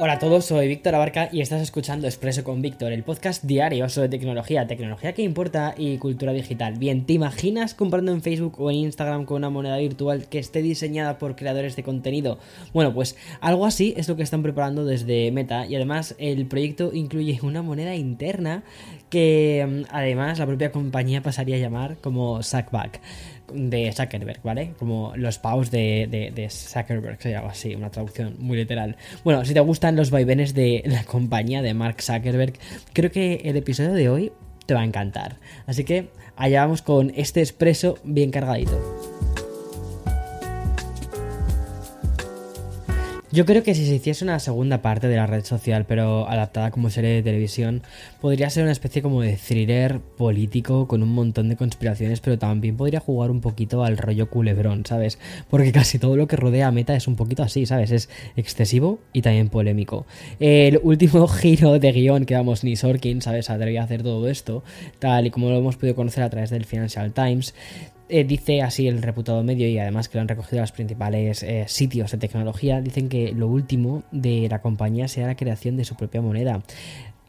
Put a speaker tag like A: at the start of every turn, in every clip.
A: Hola a todos, soy Víctor Abarca y estás escuchando Expreso con Víctor, el podcast diario sobre tecnología, tecnología que importa y cultura digital. Bien, ¿te imaginas comprando en Facebook o en Instagram con una moneda virtual que esté diseñada por creadores de contenido? Bueno, pues algo así es lo que están preparando desde Meta y además el proyecto incluye una moneda interna que mm, además la propia compañía pasaría a llamar como Sackback de Zuckerberg, ¿vale? Como los paus de, de, de Zuckerberg, se llama así, una traducción muy literal. Bueno, si te gustan los vaivenes de la compañía de Mark Zuckerberg, creo que el episodio de hoy te va a encantar. Así que allá vamos con este expreso bien cargadito. Yo creo que si se hiciese una segunda parte de la red social, pero adaptada como serie de televisión, podría ser una especie como de thriller político con un montón de conspiraciones, pero también podría jugar un poquito al rollo culebrón, ¿sabes? Porque casi todo lo que rodea a Meta es un poquito así, ¿sabes? Es excesivo y también polémico. El último giro de guion que vamos, ni Sorkin, ¿sabes? Atrevió a hacer todo esto, tal y como lo hemos podido conocer a través del Financial Times. Eh, dice así el reputado medio y además que lo han recogido los principales eh, sitios de tecnología, dicen que lo último de la compañía será la creación de su propia moneda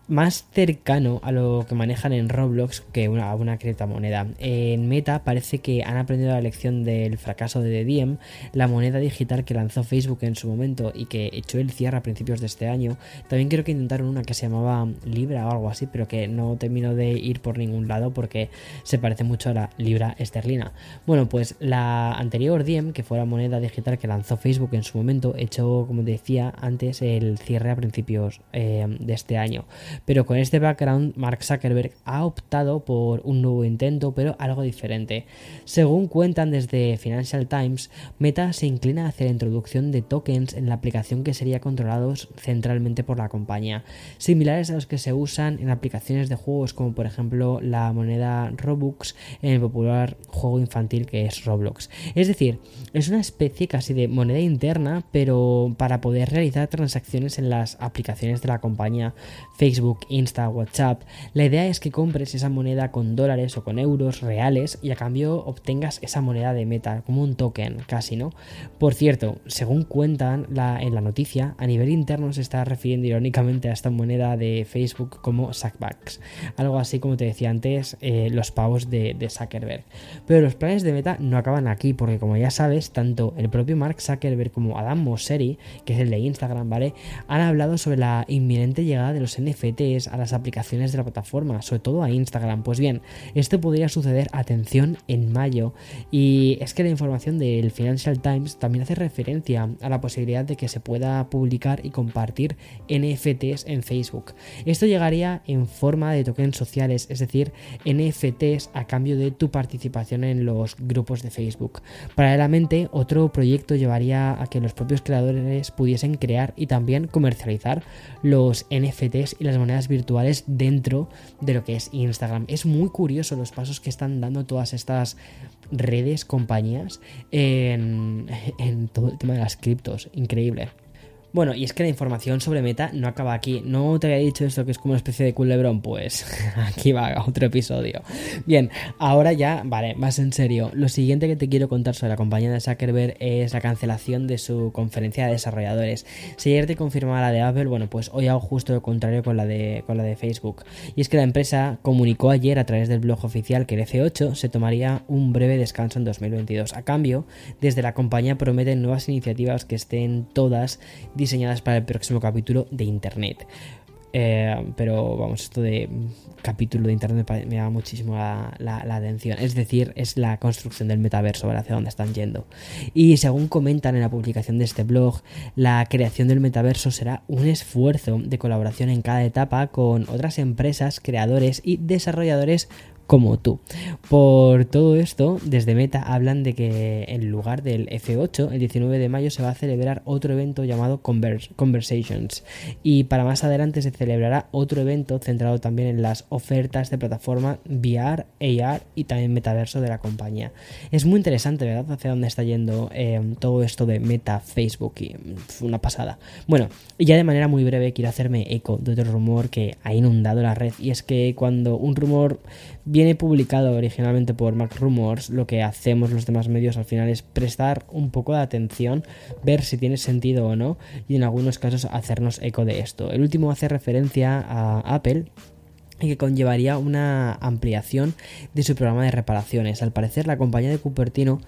A: más cercano a lo que manejan en Roblox que una, una criptomoneda. En Meta parece que han aprendido la lección del fracaso de The Diem, la moneda digital que lanzó Facebook en su momento y que echó el cierre a principios de este año. También creo que intentaron una que se llamaba Libra o algo así, pero que no terminó de ir por ningún lado porque se parece mucho a la Libra esterlina. Bueno, pues la anterior Diem, que fue la moneda digital que lanzó Facebook en su momento, echó, como decía antes, el cierre a principios eh, de este año. Pero con este background, Mark Zuckerberg ha optado por un nuevo intento, pero algo diferente. Según cuentan desde Financial Times, Meta se inclina hacia la introducción de tokens en la aplicación que sería controlados centralmente por la compañía, similares a los que se usan en aplicaciones de juegos como por ejemplo la moneda Robux en el popular juego infantil que es Roblox. Es decir, es una especie casi de moneda interna, pero para poder realizar transacciones en las aplicaciones de la compañía Facebook Insta, WhatsApp. La idea es que compres esa moneda con dólares o con euros reales y a cambio obtengas esa moneda de meta, como un token, casi, ¿no? Por cierto, según cuentan en la noticia, a nivel interno se está refiriendo irónicamente a esta moneda de Facebook como Sackbacks. Algo así como te decía antes, eh, los pavos de, de Zuckerberg. Pero los planes de meta no acaban aquí, porque como ya sabes, tanto el propio Mark Zuckerberg como Adam Mosseri, que es el de Instagram, ¿vale? Han hablado sobre la inminente llegada de los NFT a las aplicaciones de la plataforma, sobre todo a Instagram. Pues bien, esto podría suceder, atención, en mayo. Y es que la información del Financial Times también hace referencia a la posibilidad de que se pueda publicar y compartir NFTs en Facebook. Esto llegaría en forma de tokens sociales, es decir, NFTs a cambio de tu participación en los grupos de Facebook. Paralelamente, otro proyecto llevaría a que los propios creadores pudiesen crear y también comercializar los NFTs y las monedas virtuales dentro de lo que es Instagram. Es muy curioso los pasos que están dando todas estas redes, compañías en, en todo el tema de las criptos. Increíble. Bueno, y es que la información sobre Meta no acaba aquí. No te había dicho esto que es como una especie de culebrón, pues aquí va otro episodio. Bien, ahora ya, vale, más en serio. Lo siguiente que te quiero contar sobre la compañía de Zuckerberg es la cancelación de su conferencia de desarrolladores. Si ayer te confirmaba la de Apple, bueno, pues hoy hago justo lo contrario con la de, con la de Facebook. Y es que la empresa comunicó ayer a través del blog oficial que el F8 se tomaría un breve descanso en 2022. A cambio, desde la compañía prometen nuevas iniciativas que estén todas diseñadas para el próximo capítulo de Internet. Eh, pero vamos, esto de capítulo de internet me llama muchísimo la, atención. Es decir, es la construcción del metaverso, ver hacia dónde están yendo. Y según comentan en la publicación de este blog, la creación del metaverso será un esfuerzo de colaboración en cada etapa con otras empresas, creadores y desarrolladores como tú. Por todo esto, desde Meta hablan de que en lugar del F8, el 19 de mayo se va a celebrar otro evento llamado Conversations y para más adelante se celebrará otro evento centrado también en las ofertas de plataforma VR, AR y también metaverso de la compañía. Es muy interesante, ¿verdad? Hacia dónde está yendo eh, todo esto de Meta, Facebook y una pasada. Bueno, ya de manera muy breve quiero hacerme eco de otro rumor que ha inundado la red y es que cuando un rumor viene publicado originalmente por Mac Rumors, lo que hacemos los demás medios al final es prestar un poco de atención, ver si tiene sentido o no y en algunos casos hacernos eco de esto. El último hace referencia a Apple y que conllevaría una ampliación de su programa de reparaciones. Al parecer, la compañía de Cupertino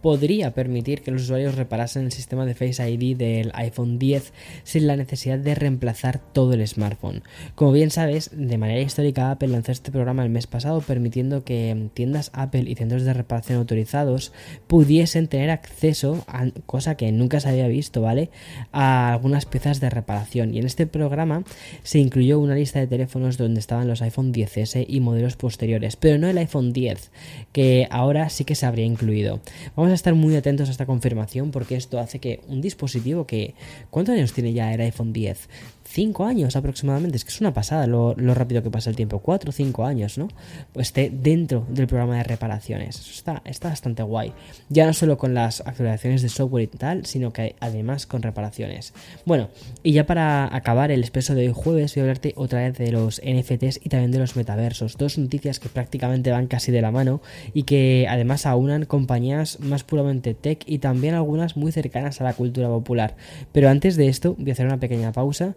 A: podría permitir que los usuarios reparasen el sistema de Face ID del iPhone 10 sin la necesidad de reemplazar todo el smartphone. Como bien sabes, de manera histórica Apple lanzó este programa el mes pasado permitiendo que tiendas Apple y centros de reparación autorizados pudiesen tener acceso a cosa que nunca se había visto, ¿vale? A algunas piezas de reparación y en este programa se incluyó una lista de teléfonos donde estaban los iPhone 10S y modelos posteriores, pero no el iPhone 10, que ahora sí que se habría incluido. Vamos a estar muy atentos a esta confirmación porque esto hace que un dispositivo que... ¿Cuántos años tiene ya el iPhone 10? 5 años aproximadamente, es que es una pasada lo, rápido que pasa el tiempo, 4 o 5 años, ¿no? Pues esté dentro del programa de reparaciones. Eso está, está bastante guay. Ya no solo con las actualizaciones de software y tal, sino que además con reparaciones. Bueno, y ya para acabar el expreso de hoy jueves, voy a hablarte otra vez de los NFTs y también de los metaversos. Dos noticias que prácticamente van casi de la mano y que además aunan compañías más puramente tech y también algunas muy cercanas a la cultura popular. Pero antes de esto, voy a hacer una pequeña pausa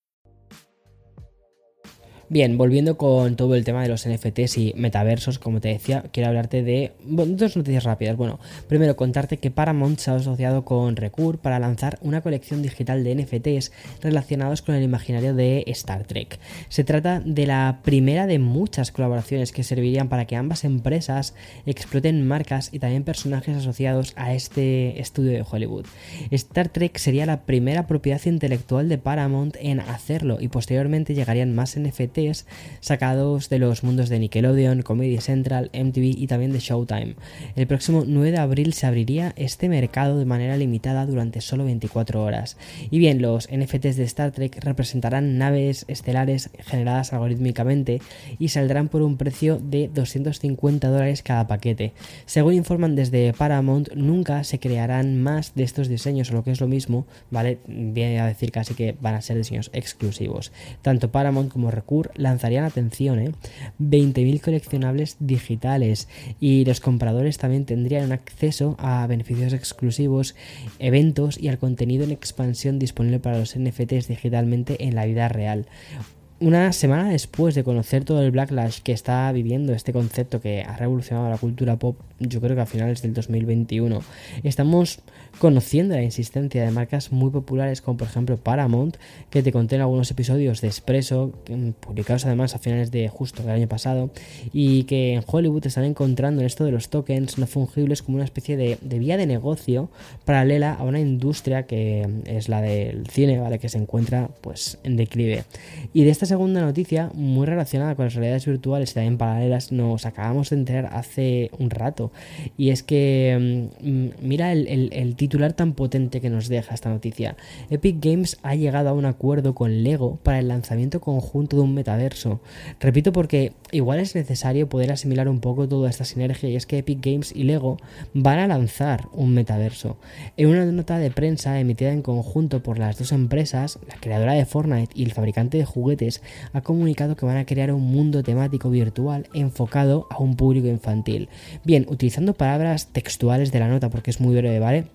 A: Bien, volviendo con todo el tema de los NFTs y metaversos, como te decía, quiero hablarte de dos noticias rápidas. Bueno, primero contarte que Paramount se ha asociado con Recur para lanzar una colección digital de NFTs relacionados con el imaginario de Star Trek. Se trata de la primera de muchas colaboraciones que servirían para que ambas empresas exploten marcas y también personajes asociados a este estudio de Hollywood. Star Trek sería la primera propiedad intelectual de Paramount en hacerlo y posteriormente llegarían más NFTs sacados de los mundos de Nickelodeon, Comedy Central, MTV y también de Showtime. El próximo 9 de abril se abriría este mercado de manera limitada durante solo 24 horas. Y bien, los NFTs de Star Trek representarán naves estelares generadas algorítmicamente y saldrán por un precio de 250 dólares cada paquete. Según informan desde Paramount, nunca se crearán más de estos diseños o lo que es lo mismo, ¿vale? Viene a decir casi que van a ser diseños exclusivos. Tanto Paramount como Recur lanzarían, atención, ¿eh? 20.000 coleccionables digitales y los compradores también tendrían acceso a beneficios exclusivos, eventos y al contenido en expansión disponible para los NFTs digitalmente en la vida real una semana después de conocer todo el backlash que está viviendo este concepto que ha revolucionado la cultura pop, yo creo que a finales del 2021, estamos conociendo la insistencia de marcas muy populares como por ejemplo Paramount, que te conté en algunos episodios de Expreso, publicados además a finales de justo del año pasado, y que en Hollywood están encontrando en esto de los tokens no fungibles como una especie de, de vía de negocio paralela a una industria que es la del cine, ¿vale? Que se encuentra pues en declive. Y de estas segunda noticia, muy relacionada con las realidades virtuales y también paralelas, nos acabamos de enterar hace un rato. Y es que mm, mira el, titular tan potente que nos deja esta noticia. Epic Games ha llegado a un acuerdo con Lego para el lanzamiento conjunto de un metaverso. Repito porque igual es necesario poder asimilar un poco toda esta sinergia y es que Epic Games y Lego van a lanzar un metaverso. En una nota de prensa emitida en conjunto por las dos empresas, la creadora de Fortnite y el fabricante de juguetes, ha comunicado que van a crear un mundo temático virtual enfocado a un público infantil. Bien, utilizando palabras textuales de la nota porque es muy breve, ¿vale?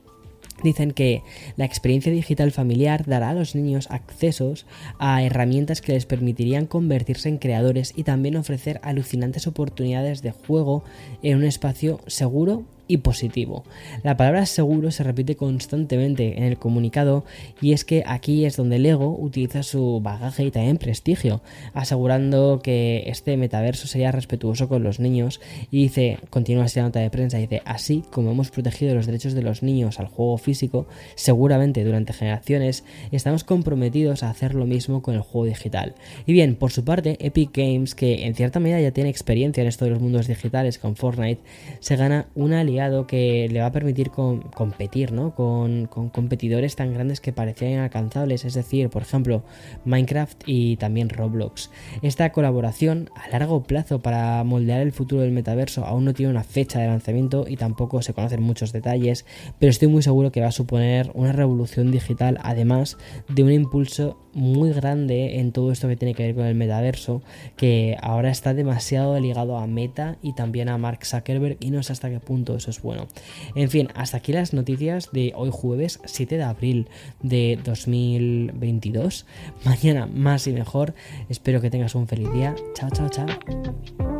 A: Dicen que la experiencia digital familiar dará a los niños accesos a herramientas que les permitirían convertirse en creadores y también ofrecer alucinantes oportunidades de juego en un espacio seguro y positivo. La palabra seguro se repite constantemente en el comunicado y es que aquí es donde Lego utiliza su bagaje y también prestigio, asegurando que este metaverso sería respetuoso con los niños y dice, continúa esta nota de prensa, dice, así como hemos protegido los derechos de los niños al juego físico, seguramente durante generaciones estamos comprometidos a hacer lo mismo con el juego digital. Y bien, por su parte, Epic Games, que en cierta medida ya tiene experiencia en esto de los mundos digitales con Fortnite, se gana una alianza que le va a permitir competir ¿no? Con, competidores tan grandes que parecían inalcanzables, es decir, por ejemplo, Minecraft y también Roblox. Esta colaboración a largo plazo para moldear el futuro del metaverso aún no tiene una fecha de lanzamiento y tampoco se conocen muchos detalles, pero estoy muy seguro que va a suponer una revolución digital, además de un impulso muy grande en todo esto que tiene que ver con el metaverso, que ahora está demasiado ligado a Meta y también a Mark Zuckerberg y no sé hasta qué punto eso es bueno. En fin, hasta aquí las noticias de hoy jueves 7 de abril de 2022. Mañana más y mejor. Espero que tengas un feliz día. Chao, chao, chao.